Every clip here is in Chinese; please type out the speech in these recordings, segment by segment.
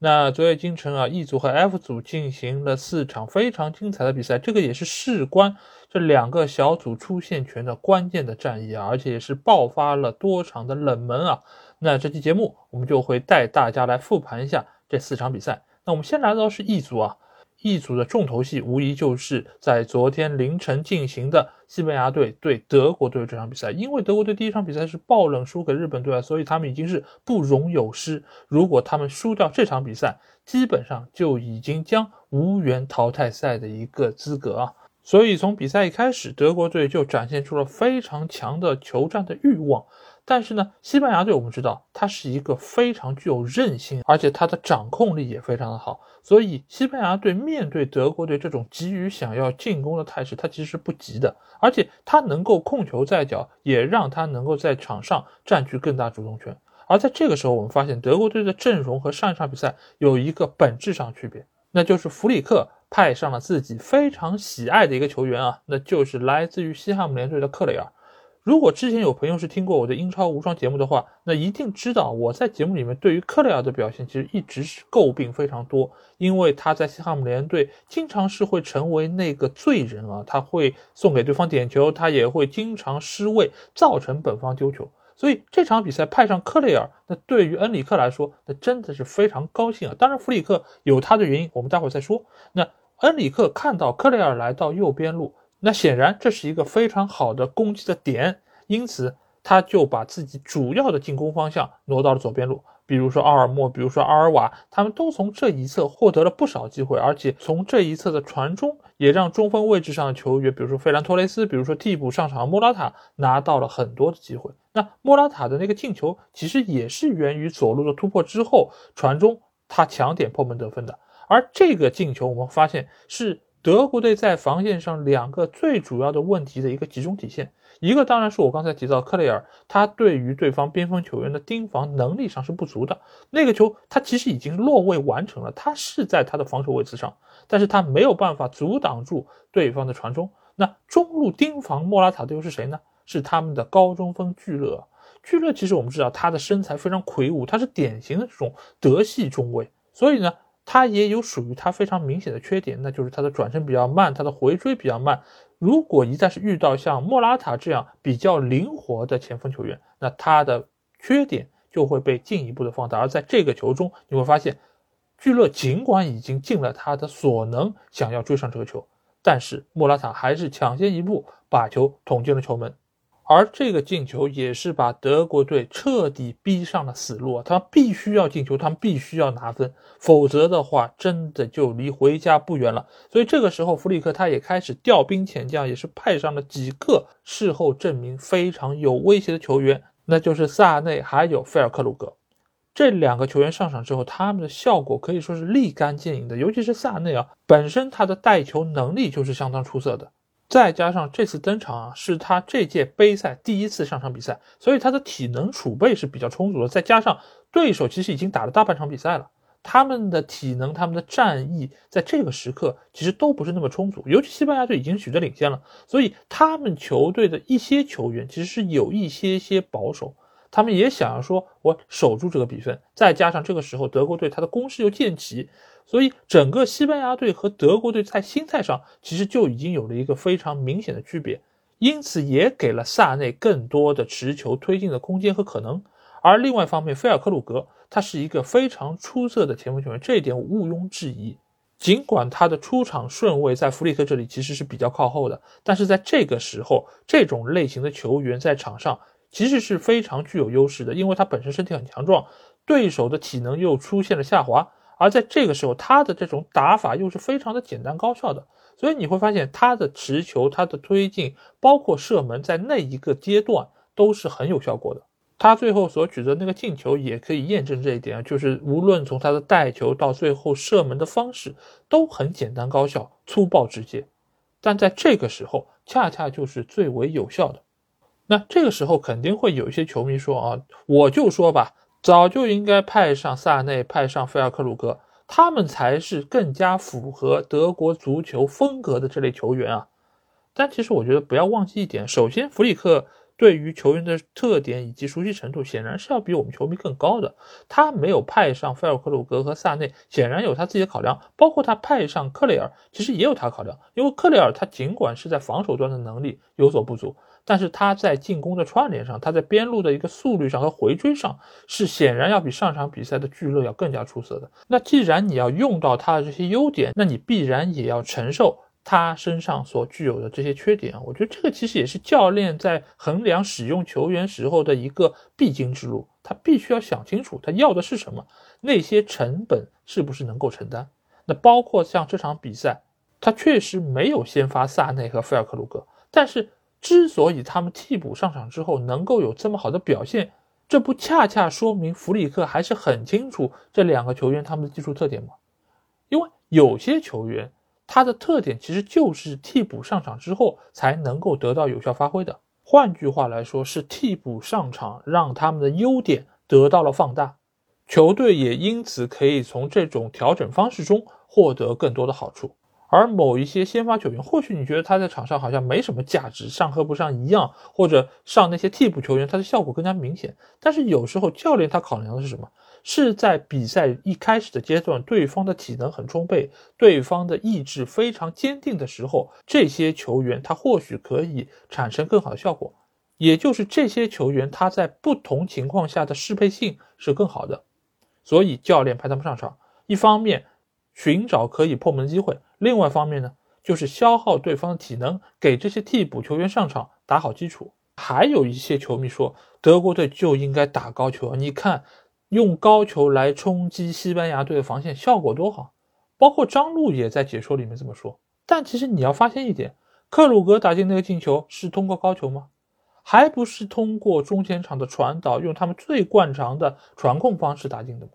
那昨夜今晨啊，E 组和 F 组进行了四场非常精彩的比赛，这个也是事关这两个小组出线权的关键的战役啊，而且也是爆发了多场的冷门啊。那这期节目我们就会带大家来复盘一下这四场比赛。那我们先来到是 E 组啊。一组的重头戏无疑就是在昨天凌晨进行的西班牙队对德国队这场比赛。因为德国队第一场比赛是爆冷输给日本队啊，所以他们已经是不容有失。如果他们输掉这场比赛，基本上就已经将无缘淘汰赛的一个资格啊。所以从比赛一开始，德国队就展现出了非常强的求战的欲望。但是呢，西班牙队我们知道，它是一个非常具有韧性，而且它的掌控力也非常的好。所以，西班牙队面对德国队这种急于想要进攻的态势，它其实是不急的，而且它能够控球在脚，也让它能够在场上占据更大主动权。而在这个时候，我们发现德国队的阵容和上一场比赛有一个本质上区别，那就是弗里克派上了自己非常喜爱的一个球员啊，那就是来自于西汉姆联队的克雷尔。如果之前有朋友是听过我的英超无双节目的话，那一定知道我在节目里面对于克雷尔的表现其实一直是诟病非常多，因为他在西汉姆联队经常是会成为那个罪人啊，他会送给对方点球，他也会经常失位，造成本方丢球。所以这场比赛派上克雷尔，那对于恩里克来说，那真的是非常高兴啊。当然弗里克有他的原因，我们待会儿再说。那恩里克看到克雷尔来到右边路。那显然这是一个非常好的攻击的点，因此他就把自己主要的进攻方向挪到了左边路。比如说奥尔莫，比如说阿尔瓦，他们都从这一侧获得了不少机会，而且从这一侧的传中也让中锋位置上的球员，比如说费兰托雷斯，比如说替补上场的莫拉塔拿到了很多的机会。那莫拉塔的那个进球其实也是源于左路的突破之后传中，他抢点破门得分的。而这个进球我们发现是。德国队在防线上两个最主要的问题的一个集中体现，一个当然是我刚才提到克雷尔，他对于对方边锋球员的盯防能力上是不足的。那个球他其实已经落位完成了，他是在他的防守位置上，但是他没有办法阻挡住对方的传中。那中路盯防莫拉塔的又是谁呢？是他们的高中锋聚勒。聚勒其实我们知道他的身材非常魁梧，他是典型的这种德系中卫，所以呢。他也有属于他非常明显的缺点，那就是他的转身比较慢，他的回追比较慢。如果一旦是遇到像莫拉塔这样比较灵活的前锋球员，那他的缺点就会被进一步的放大。而在这个球中，你会发现，聚勒尽管已经尽了他的所能想要追上这个球，但是莫拉塔还是抢先一步把球捅进了球门。而这个进球也是把德国队彻底逼上了死路啊，他必须要进球，他们必须要拿分，否则的话，真的就离回家不远了。所以这个时候，弗里克他也开始调兵遣将，也是派上了几个事后证明非常有威胁的球员，那就是萨内还有菲尔克鲁格。这两个球员上场之后，他们的效果可以说是立竿见影的，尤其是萨内啊，本身他的带球能力就是相当出色的。再加上这次登场啊，是他这届杯赛第一次上场比赛，所以他的体能储备是比较充足的。再加上对手其实已经打了大半场比赛了，他们的体能、他们的战意在这个时刻其实都不是那么充足。尤其西班牙队已经取得领先了，所以他们球队的一些球员其实是有一些些保守。他们也想要说，我守住这个比分。再加上这个时候德国队他的攻势又渐起，所以整个西班牙队和德国队在心态上其实就已经有了一个非常明显的区别，因此也给了萨内更多的持球推进的空间和可能。而另外一方面，菲尔克鲁格他是一个非常出色的前锋球员，这一点毋庸置疑。尽管他的出场顺位在弗里克这里其实是比较靠后的，但是在这个时候，这种类型的球员在场上。其实是非常具有优势的，因为他本身身体很强壮，对手的体能又出现了下滑，而在这个时候，他的这种打法又是非常的简单高效的，所以你会发现他的持球、他的推进，包括射门，在那一个阶段都是很有效果的。他最后所取得那个进球也可以验证这一点啊，就是无论从他的带球到最后射门的方式都很简单高效、粗暴直接。但在这个时候，恰恰就是最为有效的。那这个时候肯定会有一些球迷说啊，我就说吧，早就应该派上萨内，派上菲尔克鲁格，他们才是更加符合德国足球风格的这类球员啊。但其实我觉得不要忘记一点，首先弗里克。对于球员的特点以及熟悉程度，显然是要比我们球迷更高的。他没有派上菲尔克鲁格和萨内，显然有他自己的考量。包括他派上克雷尔，其实也有他考量。因为克雷尔他尽管是在防守端的能力有所不足，但是他在进攻的串联上，他在边路的一个速率上和回追上，是显然要比上场比赛的聚乐要更加出色的。那既然你要用到他的这些优点，那你必然也要承受。他身上所具有的这些缺点，我觉得这个其实也是教练在衡量使用球员时候的一个必经之路。他必须要想清楚他要的是什么，那些成本是不是能够承担。那包括像这场比赛，他确实没有先发萨内和菲尔克鲁格，但是之所以他们替补上场之后能够有这么好的表现，这不恰恰说明弗里克还是很清楚这两个球员他们的技术特点吗？因为有些球员。他的特点其实就是替补上场之后才能够得到有效发挥的。换句话来说，是替补上场让他们的优点得到了放大，球队也因此可以从这种调整方式中获得更多的好处。而某一些先发球员，或许你觉得他在场上好像没什么价值，上和不上一样，或者上那些替补球员，他的效果更加明显。但是有时候教练他考量的是什么？是在比赛一开始的阶段，对方的体能很充沛，对方的意志非常坚定的时候，这些球员他或许可以产生更好的效果。也就是这些球员他在不同情况下的适配性是更好的，所以教练派他们上场，一方面寻找可以破门的机会，另外一方面呢，就是消耗对方的体能，给这些替补球员上场打好基础。还有一些球迷说，德国队就应该打高球，你看。用高球来冲击西班牙队的防线，效果多好！包括张路也在解说里面这么说。但其实你要发现一点，克鲁格打进那个进球是通过高球吗？还不是通过中前场的传导，用他们最惯常的传控方式打进的吗？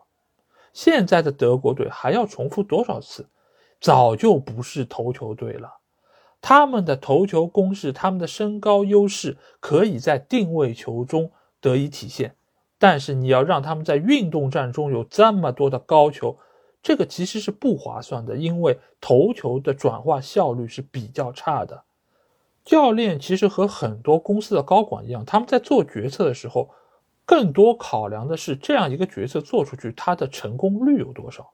现在的德国队还要重复多少次？早就不是头球队了。他们的头球攻势，他们的身高优势，可以在定位球中得以体现。但是你要让他们在运动战中有这么多的高球，这个其实是不划算的，因为头球的转化效率是比较差的。教练其实和很多公司的高管一样，他们在做决策的时候，更多考量的是这样一个决策做出去，它的成功率有多少。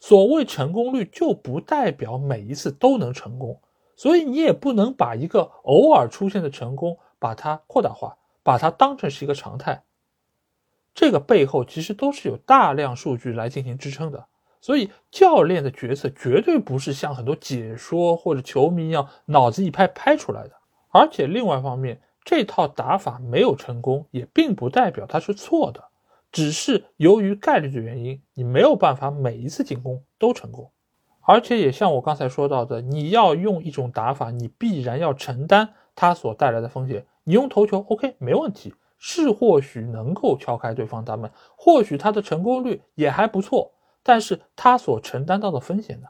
所谓成功率，就不代表每一次都能成功，所以你也不能把一个偶尔出现的成功把它扩大化。把它当成是一个常态，这个背后其实都是有大量数据来进行支撑的，所以教练的决策绝对不是像很多解说或者球迷一样脑子一拍拍出来的。而且另外一方面，这套打法没有成功，也并不代表它是错的，只是由于概率的原因，你没有办法每一次进攻都成功。而且也像我刚才说到的，你要用一种打法，你必然要承担它所带来的风险。你用头球，OK，没问题，是或许能够敲开对方大门，或许他的成功率也还不错，但是他所承担到的风险呢？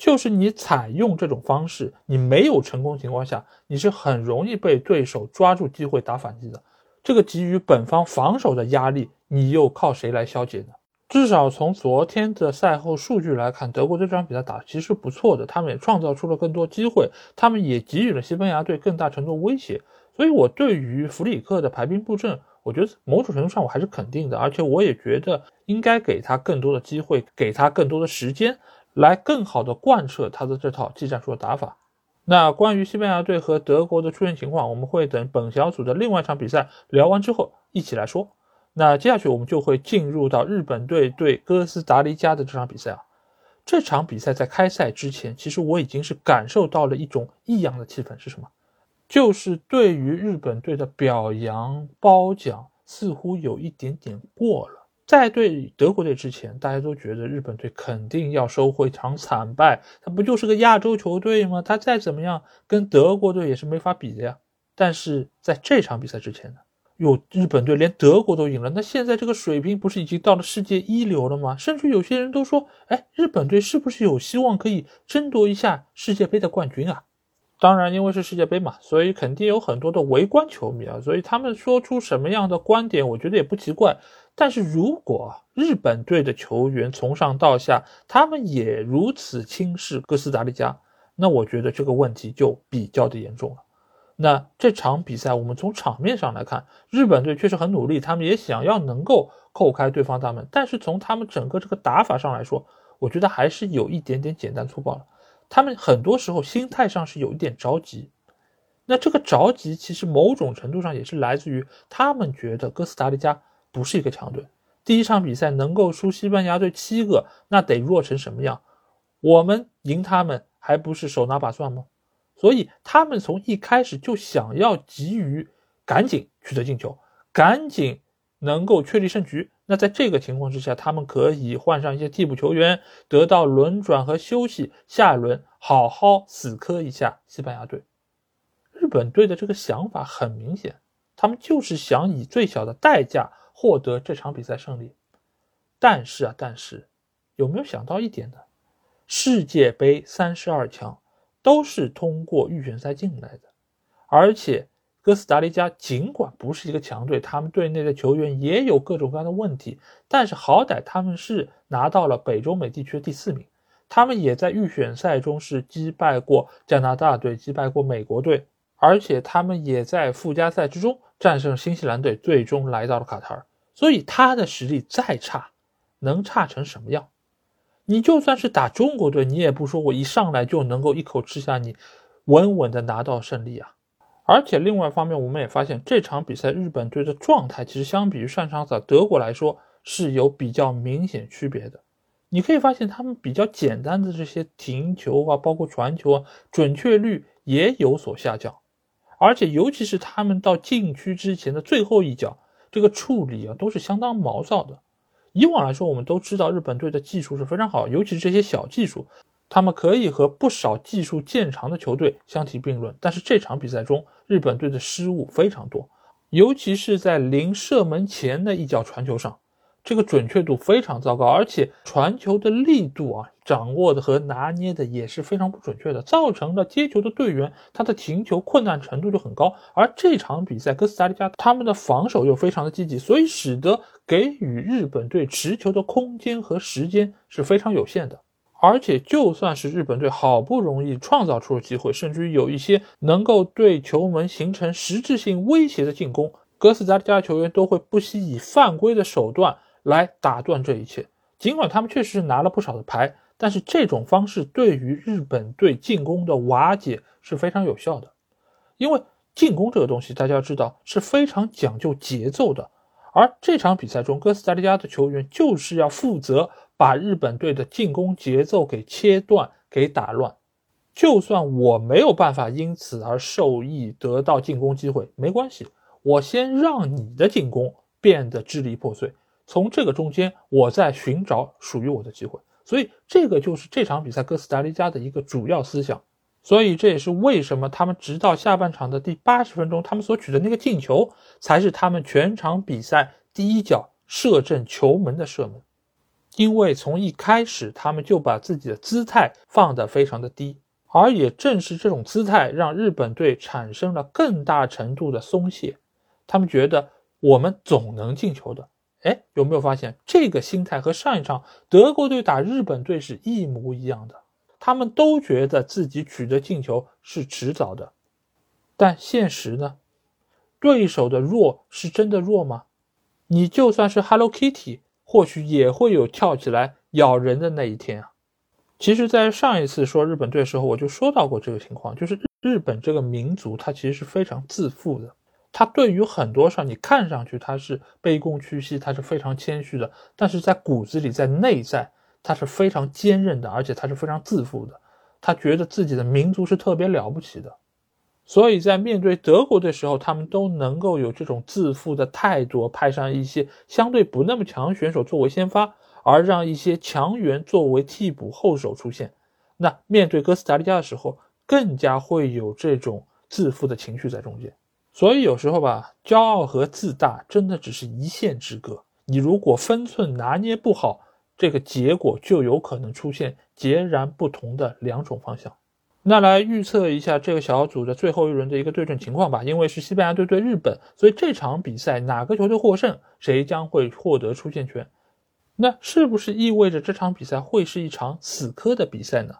就是你采用这种方式，你没有成功情况下，你是很容易被对手抓住机会打反击的。这个给予本方防守的压力，你又靠谁来消解呢？至少从昨天的赛后数据来看，德国这场比赛打其实不错的，他们也创造出了更多机会，他们也给予了西班牙队更大程度威胁。所以，我对于弗里克的排兵布阵，我觉得某种程度上我还是肯定的，而且我也觉得应该给他更多的机会，给他更多的时间，来更好的贯彻他的这套技战术的打法。那关于西班牙队和德国的出现情况，我们会等本小组的另外一场比赛聊完之后一起来说。那接下去我们就会进入到日本队对哥斯达黎加的这场比赛啊。这场比赛在开赛之前，其实我已经是感受到了一种异样的气氛，是什么？就是对于日本队的表扬褒奖似乎有一点点过了。在对德国队之前，大家都觉得日本队肯定要收获一场惨败，他不就是个亚洲球队吗？他再怎么样跟德国队也是没法比的呀。但是在这场比赛之前呢，哟，日本队连德国都赢了，那现在这个水平不是已经到了世界一流了吗？甚至有些人都说，哎，日本队是不是有希望可以争夺一下世界杯的冠军啊？当然，因为是世界杯嘛，所以肯定有很多的围观球迷啊，所以他们说出什么样的观点，我觉得也不奇怪。但是如果日本队的球员从上到下，他们也如此轻视哥斯达黎加，那我觉得这个问题就比较的严重了。那这场比赛，我们从场面上来看，日本队确实很努力，他们也想要能够扣开对方大门。但是从他们整个这个打法上来说，我觉得还是有一点点简单粗暴了。他们很多时候心态上是有一点着急。那这个着急，其实某种程度上也是来自于他们觉得哥斯达黎加不是一个强队。第一场比赛能够输西班牙队七个，那得弱成什么样？我们赢他们还不是手拿把算吗？所以他们从一开始就想要急于赶紧取得进球，赶紧能够确立胜局。那在这个情况之下，他们可以换上一些替补球员，得到轮转和休息，下一轮好好死磕一下西班牙队。日本队的这个想法很明显，他们就是想以最小的代价获得这场比赛胜利。但是啊，但是有没有想到一点呢？世界杯三十二强。都是通过预选赛进来的，而且哥斯达黎加尽管不是一个强队，他们队内的球员也有各种各样的问题，但是好歹他们是拿到了北中美地区的第四名，他们也在预选赛中是击败过加拿大队，击败过美国队，而且他们也在附加赛之中战胜新西兰队，最终来到了卡塔尔。所以他的实力再差，能差成什么样？你就算是打中国队，你也不说我一上来就能够一口吃下你，稳稳的拿到胜利啊！而且另外一方面，我们也发现这场比赛日本队的状态其实相比于上场赛德国来说是有比较明显区别的。你可以发现他们比较简单的这些停球啊，包括传球啊，准确率也有所下降，而且尤其是他们到禁区之前的最后一脚，这个处理啊都是相当毛躁的。以往来说，我们都知道日本队的技术是非常好，尤其是这些小技术，他们可以和不少技术见长的球队相提并论。但是这场比赛中，日本队的失误非常多，尤其是在临射门前的一脚传球上。这个准确度非常糟糕，而且传球的力度啊，掌握的和拿捏的也是非常不准确的，造成了接球的队员他的停球困难程度就很高。而这场比赛哥斯达黎加他们的防守又非常的积极，所以使得给予日本队持球的空间和时间是非常有限的。而且就算是日本队好不容易创造出了机会，甚至于有一些能够对球门形成实质性威胁的进攻，哥斯达黎加球员都会不惜以犯规的手段。来打断这一切。尽管他们确实是拿了不少的牌，但是这种方式对于日本队进攻的瓦解是非常有效的。因为进攻这个东西，大家要知道是非常讲究节奏的。而这场比赛中，哥斯达黎加的球员就是要负责把日本队的进攻节奏给切断、给打乱。就算我没有办法因此而受益，得到进攻机会，没关系，我先让你的进攻变得支离破碎。从这个中间，我在寻找属于我的机会，所以这个就是这场比赛哥斯达黎加的一个主要思想。所以这也是为什么他们直到下半场的第八十分钟，他们所取的那个进球，才是他们全场比赛第一脚射正球门的射门。因为从一开始，他们就把自己的姿态放得非常的低，而也正是这种姿态，让日本队产生了更大程度的松懈。他们觉得我们总能进球的。哎，有没有发现这个心态和上一场德国队打日本队是一模一样的？他们都觉得自己取得进球是迟早的，但现实呢？对手的弱是真的弱吗？你就算是 Hello Kitty，或许也会有跳起来咬人的那一天啊！其实，在上一次说日本队的时候，我就说到过这个情况，就是日本这个民族，它其实是非常自负的。他对于很多事儿，你看上去他是卑躬屈膝，他是非常谦虚的，但是在骨子里，在内在，他是非常坚韧的，而且他是非常自负的。他觉得自己的民族是特别了不起的，所以在面对德国的时候，他们都能够有这种自负的态度，派上一些相对不那么强选手作为先发，而让一些强援作为替补后手出现。那面对哥斯达黎加的时候，更加会有这种自负的情绪在中间。所以有时候吧，骄傲和自大真的只是一线之隔。你如果分寸拿捏不好，这个结果就有可能出现截然不同的两种方向。那来预测一下这个小组的最后一轮的一个对阵情况吧。因为是西班牙队对日本，所以这场比赛哪个球队获胜，谁将会获得出线权。那是不是意味着这场比赛会是一场死磕的比赛呢？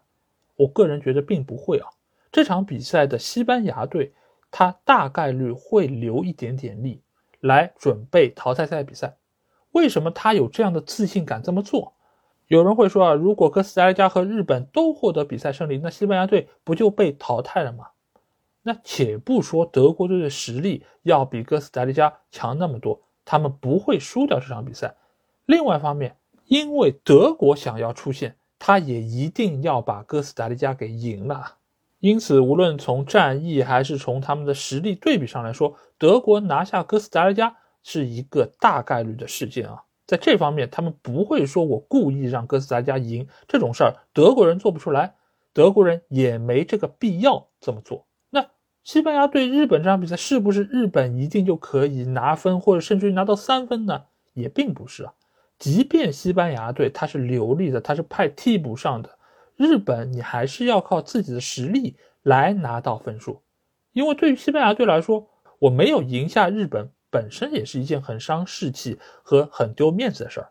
我个人觉得并不会啊。这场比赛的西班牙队，他大概率会留一点点力来准备淘汰赛比赛。为什么他有这样的自信敢这么做？有人会说啊，如果哥斯达黎加和日本都获得比赛胜利，那西班牙队不就被淘汰了吗？那且不说德国队的实力要比哥斯达黎加强那么多，他们不会输掉这场比赛。另外一方面，因为德国想要出线，他也一定要把哥斯达黎加给赢了。因此，无论从战役还是从他们的实力对比上来说，德国拿下哥斯达黎加是一个大概率的事件啊。在这方面，他们不会说我故意让哥斯达黎加赢这种事儿，德国人做不出来，德国人也没这个必要这么做。那西班牙对日本这场比赛，是不是日本一定就可以拿分，或者甚至于拿到三分呢？也并不是啊。即便西班牙队他是流利的，他是派替补上的。日本，你还是要靠自己的实力来拿到分数，因为对于西班牙队来说，我没有赢下日本本身也是一件很伤士气和很丢面子的事儿。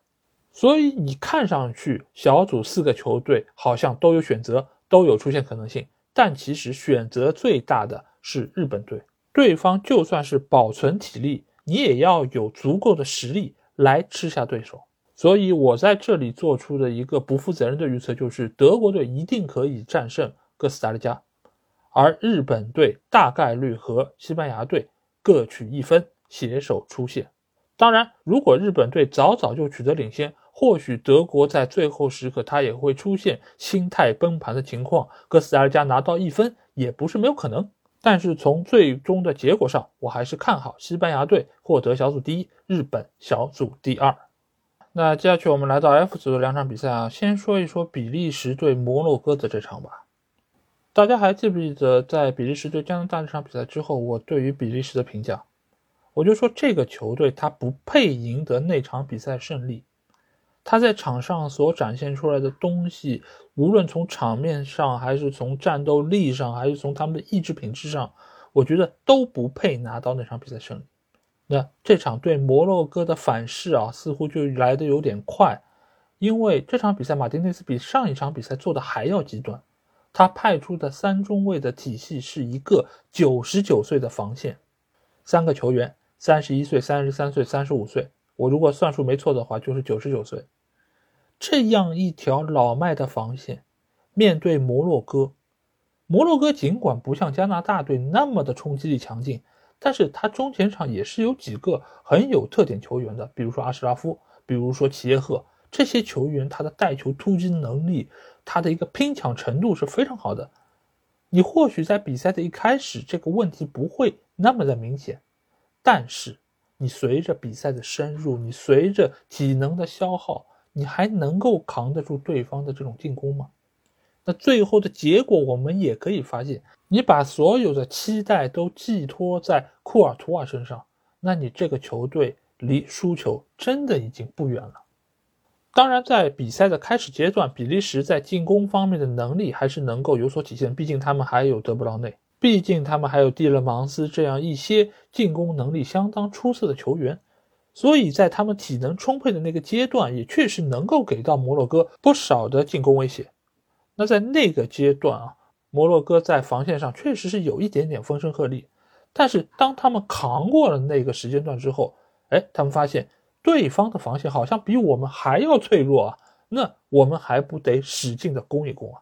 所以你看上去小组四个球队好像都有选择，都有出现可能性，但其实选择最大的是日本队。对方就算是保存体力，你也要有足够的实力来吃下对手。所以，我在这里做出的一个不负责任的预测，就是德国队一定可以战胜哥斯达黎加，而日本队大概率和西班牙队各取一分，携手出线。当然，如果日本队早早就取得领先，或许德国在最后时刻他也会出现心态崩盘的情况，哥斯达黎加拿到一分也不是没有可能。但是从最终的结果上，我还是看好西班牙队获得小组第一，日本小组第二。那接下去我们来到 F 组的两场比赛啊，先说一说比利时对摩洛哥的这场吧。大家还记不记得在比利时对加拿大这场比赛之后，我对于比利时的评价，我就说这个球队他不配赢得那场比赛胜利，他在场上所展现出来的东西，无论从场面上，还是从战斗力上，还是从他们的意志品质上，我觉得都不配拿到那场比赛胜利。那这场对摩洛哥的反噬啊，似乎就来的有点快，因为这场比赛马丁内斯比上一场比赛做的还要极端，他派出的三中卫的体系是一个九十九岁的防线，三个球员，三十一岁、三十三岁、三十五岁，我如果算数没错的话，就是九十九岁，这样一条老迈的防线，面对摩洛哥，摩洛哥尽管不像加拿大队那么的冲击力强劲。但是他中前场也是有几个很有特点球员的，比如说阿什拉夫，比如说齐耶赫这些球员，他的带球突击能力，他的一个拼抢程度是非常好的。你或许在比赛的一开始这个问题不会那么的明显，但是你随着比赛的深入，你随着体能的消耗，你还能够扛得住对方的这种进攻吗？那最后的结果我们也可以发现。你把所有的期待都寄托在库尔图瓦身上，那你这个球队离输球真的已经不远了。当然，在比赛的开始阶段，比利时在进攻方面的能力还是能够有所体现，毕竟他们还有德布劳内，毕竟他们还有蒂勒芒斯这样一些进攻能力相当出色的球员，所以在他们体能充沛的那个阶段，也确实能够给到摩洛哥不少的进攻威胁。那在那个阶段啊。摩洛哥在防线上确实是有一点点风声鹤唳，但是当他们扛过了那个时间段之后，哎，他们发现对方的防线好像比我们还要脆弱啊，那我们还不得使劲的攻一攻啊？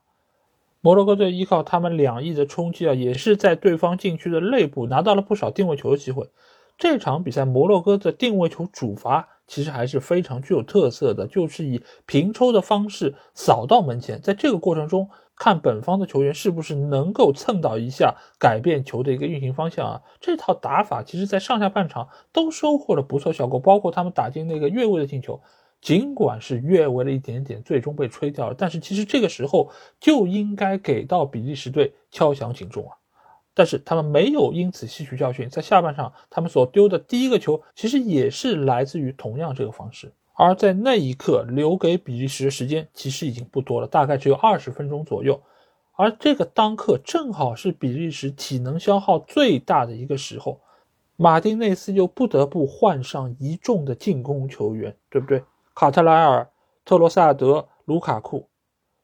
摩洛哥队依靠他们两翼的冲击啊，也是在对方禁区的内部拿到了不少定位球的机会。这场比赛摩洛哥的定位球主罚其实还是非常具有特色的，就是以平抽的方式扫到门前，在这个过程中。看本方的球员是不是能够蹭到一下，改变球的一个运行方向啊！这套打法其实，在上下半场都收获了不错效果，包括他们打进那个越位的进球，尽管是越位了一点点，最终被吹掉了，但是其实这个时候就应该给到比利时队敲响警钟啊！但是他们没有因此吸取教训，在下半场他们所丢的第一个球，其实也是来自于同样这个方式。而在那一刻，留给比利时的时间其实已经不多了，大概只有二十分钟左右。而这个当刻正好是比利时体能消耗最大的一个时候，马丁内斯又不得不换上一众的进攻球员，对不对？卡特莱尔、特罗萨德、卢卡库，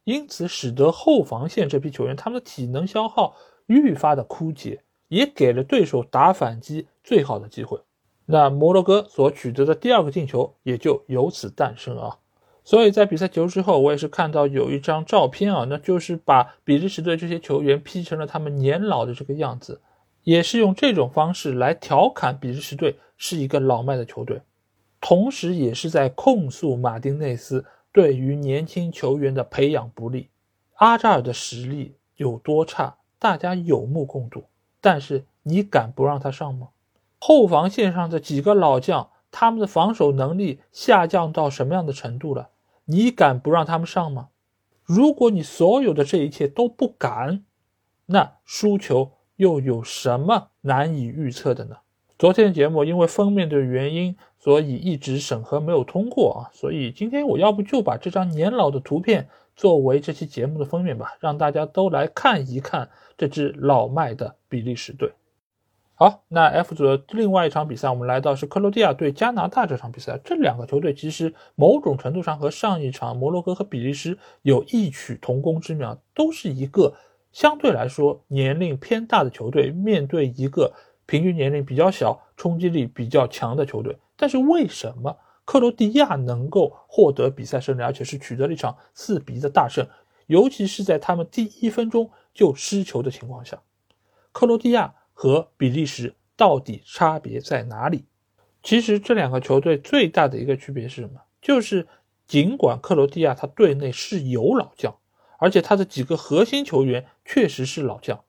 因此使得后防线这批球员他们的体能消耗愈发的枯竭，也给了对手打反击最好的机会。那摩洛哥所取得的第二个进球也就由此诞生啊！所以在比赛结束之后，我也是看到有一张照片啊，那就是把比利时队这些球员 P 成了他们年老的这个样子，也是用这种方式来调侃比利时队是一个老迈的球队，同时也是在控诉马丁内斯对于年轻球员的培养不利。阿扎尔的实力有多差，大家有目共睹，但是你敢不让他上吗？后防线上的几个老将，他们的防守能力下降到什么样的程度了？你敢不让他们上吗？如果你所有的这一切都不敢，那输球又有什么难以预测的呢？昨天的节目因为封面的原因，所以一直审核没有通过啊，所以今天我要不就把这张年老的图片作为这期节目的封面吧，让大家都来看一看这支老迈的比利时队。好，那 F 组的另外一场比赛，我们来到是克罗地亚对加拿大这场比赛。这两个球队其实某种程度上和上一场摩洛哥和比利时有异曲同工之妙，都是一个相对来说年龄偏大的球队，面对一个平均年龄比较小、冲击力比较强的球队。但是为什么克罗地亚能够获得比赛胜利，而且是取得了一场四比一的大胜？尤其是在他们第一分钟就失球的情况下，克罗地亚。和比利时到底差别在哪里？其实这两个球队最大的一个区别是什么？就是尽管克罗地亚他队内是有老将，而且他的几个核心球员确实是老将，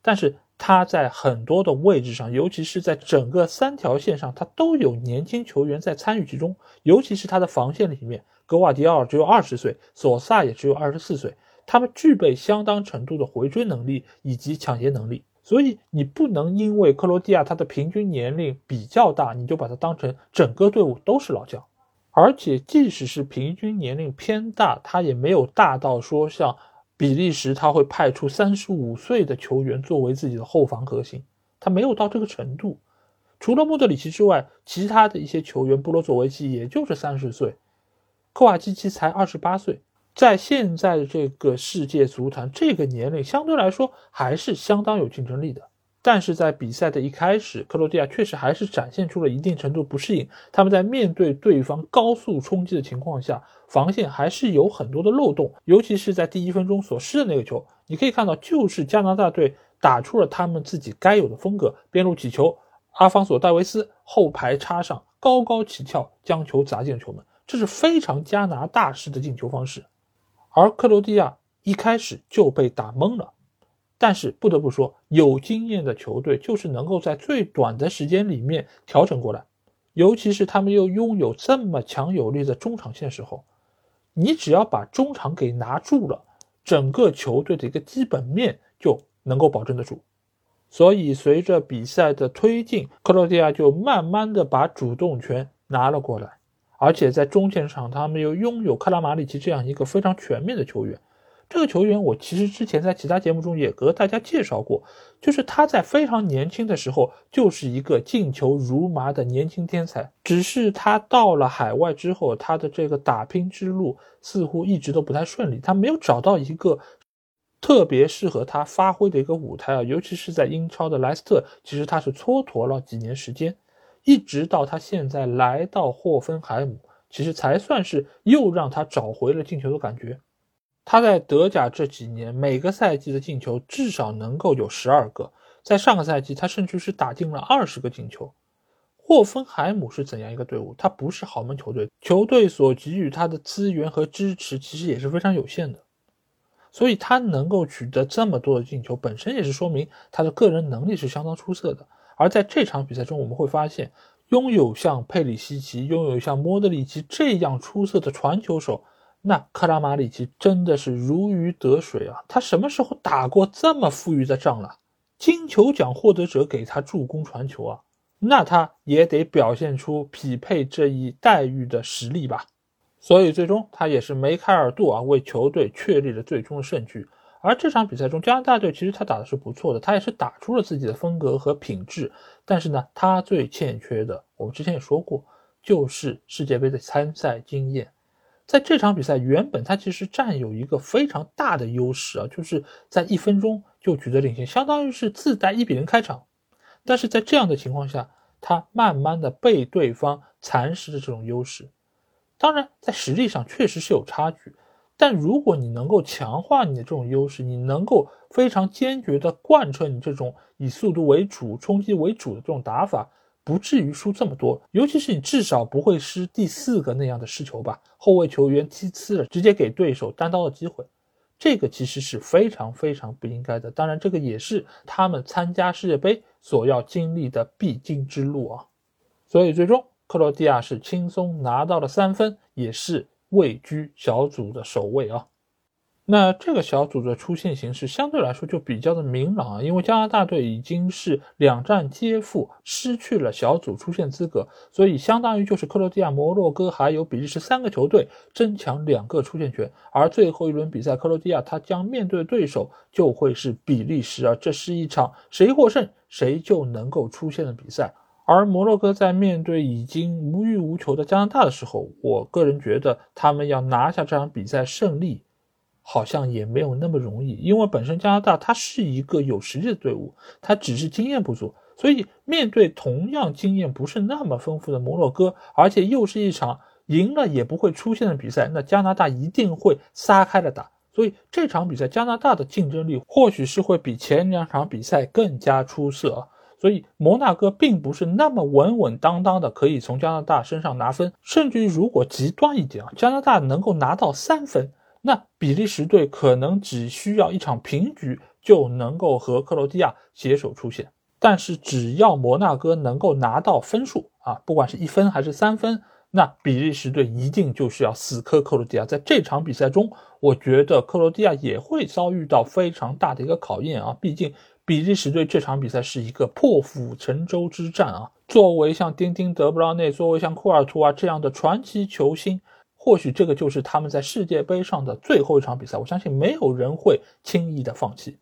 但是他在很多的位置上，尤其是在整个三条线上，他都有年轻球员在参与其中。尤其是他的防线里面，格瓦迪奥尔只有二十岁，索萨也只有二十四岁，他们具备相当程度的回追能力以及抢劫能力。所以你不能因为克罗地亚他的平均年龄比较大，你就把它当成整个队伍都是老将。而且即使是平均年龄偏大，他也没有大到说像比利时他会派出三十五岁的球员作为自己的后防核心，他没有到这个程度。除了莫德里奇之外，其他的一些球员，布罗佐维奇也就是三十岁，科瓦基奇才二十八岁。在现在的这个世界足坛，这个年龄相对来说还是相当有竞争力的。但是在比赛的一开始，克罗地亚确实还是展现出了一定程度不适应。他们在面对对方高速冲击的情况下，防线还是有很多的漏洞，尤其是在第一分钟所失的那个球，你可以看到，就是加拿大队打出了他们自己该有的风格，边路起球，阿方索·戴维斯后排插上，高高起跳将球砸进了球门，这是非常加拿大式的进球方式。而克罗地亚一开始就被打懵了，但是不得不说，有经验的球队就是能够在最短的时间里面调整过来，尤其是他们又拥有这么强有力的中场线时候，你只要把中场给拿住了，整个球队的一个基本面就能够保证得住。所以随着比赛的推进，克罗地亚就慢慢的把主动权拿了过来。而且在中前场，他们又拥有克拉马里奇这样一个非常全面的球员。这个球员，我其实之前在其他节目中也和大家介绍过，就是他在非常年轻的时候就是一个进球如麻的年轻天才。只是他到了海外之后，他的这个打拼之路似乎一直都不太顺利，他没有找到一个特别适合他发挥的一个舞台啊，尤其是在英超的莱斯特，其实他是蹉跎了几年时间。一直到他现在来到霍芬海姆，其实才算是又让他找回了进球的感觉。他在德甲这几年，每个赛季的进球至少能够有十二个，在上个赛季他甚至是打进了二十个进球。霍芬海姆是怎样一个队伍？他不是豪门球队，球队所给予他的资源和支持其实也是非常有限的，所以他能够取得这么多的进球，本身也是说明他的个人能力是相当出色的。而在这场比赛中，我们会发现，拥有像佩里西奇、拥有像莫德里奇这样出色的传球手，那克拉马里奇真的是如鱼得水啊！他什么时候打过这么富裕的仗了？金球奖获得者给他助攻传球啊，那他也得表现出匹配这一待遇的实力吧。所以最终他也是梅开二度啊，为球队确立了最终的胜局。而这场比赛中，加拿大队其实他打的是不错的，他也是打出了自己的风格和品质。但是呢，他最欠缺的，我们之前也说过，就是世界杯的参赛经验。在这场比赛，原本他其实占有一个非常大的优势啊，就是在一分钟就取得领先，相当于是自带一比零开场。但是在这样的情况下，他慢慢的被对方蚕食的这种优势。当然，在实力上确实是有差距。但如果你能够强化你的这种优势，你能够非常坚决地贯彻你这种以速度为主、冲击为主的这种打法，不至于输这么多。尤其是你至少不会失第四个那样的失球吧？后卫球员踢呲了，直接给对手单刀的机会，这个其实是非常非常不应该的。当然，这个也是他们参加世界杯所要经历的必经之路啊。所以最终克罗地亚是轻松拿到了三分，也是。位居小组的首位啊，那这个小组的出线形势相对来说就比较的明朗啊，因为加拿大队已经是两战皆负，失去了小组出线资格，所以相当于就是克罗地亚、摩洛哥还有比利时三个球队争抢两个出线权，而最后一轮比赛，克罗地亚他将面对的对手就会是比利时啊，这是一场谁获胜谁就能够出线的比赛。而摩洛哥在面对已经无欲无求的加拿大的时候，我个人觉得他们要拿下这场比赛胜利，好像也没有那么容易。因为本身加拿大它是一个有实力的队伍，它只是经验不足。所以面对同样经验不是那么丰富的摩洛哥，而且又是一场赢了也不会出现的比赛，那加拿大一定会撒开了打。所以这场比赛加拿大的竞争力或许是会比前两场比赛更加出色。所以摩纳哥并不是那么稳稳当当的可以从加拿大身上拿分，甚至于如果极端一点啊，加拿大能够拿到三分，那比利时队可能只需要一场平局就能够和克罗地亚携手出线。但是只要摩纳哥能够拿到分数啊，不管是一分还是三分，那比利时队一定就是要死磕克罗地亚。在这场比赛中，我觉得克罗地亚也会遭遇到非常大的一个考验啊，毕竟。比利时队这场比赛是一个破釜沉舟之战啊！作为像丁丁·德布劳内，作为像库尔图啊这样的传奇球星，或许这个就是他们在世界杯上的最后一场比赛。我相信没有人会轻易的放弃。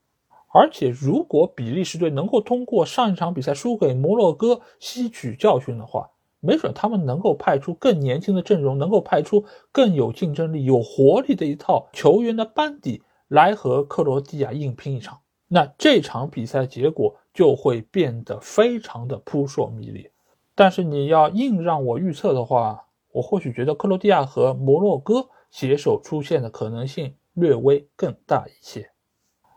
而且，如果比利时队能够通过上一场比赛输给摩洛哥吸取教训的话，没准他们能够派出更年轻的阵容，能够派出更有竞争力、有活力的一套球员的班底来和克罗地亚硬拼一场。那这场比赛结果就会变得非常的扑朔迷离，但是你要硬让我预测的话，我或许觉得克罗地亚和摩洛哥携手出现的可能性略微更大一些。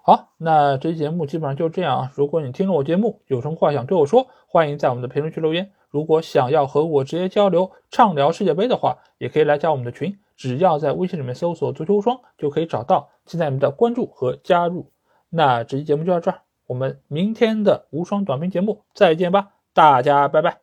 好，那这期节目基本上就这样啊。如果你听了我节目有什么话想对我说，欢迎在我们的评论区留言。如果想要和我直接交流畅聊世界杯的话，也可以来加我们的群，只要在微信里面搜索“足球无双”就可以找到，期待你们的关注和加入。那这期节目就到这儿，我们明天的无双短评节目再见吧，大家拜拜。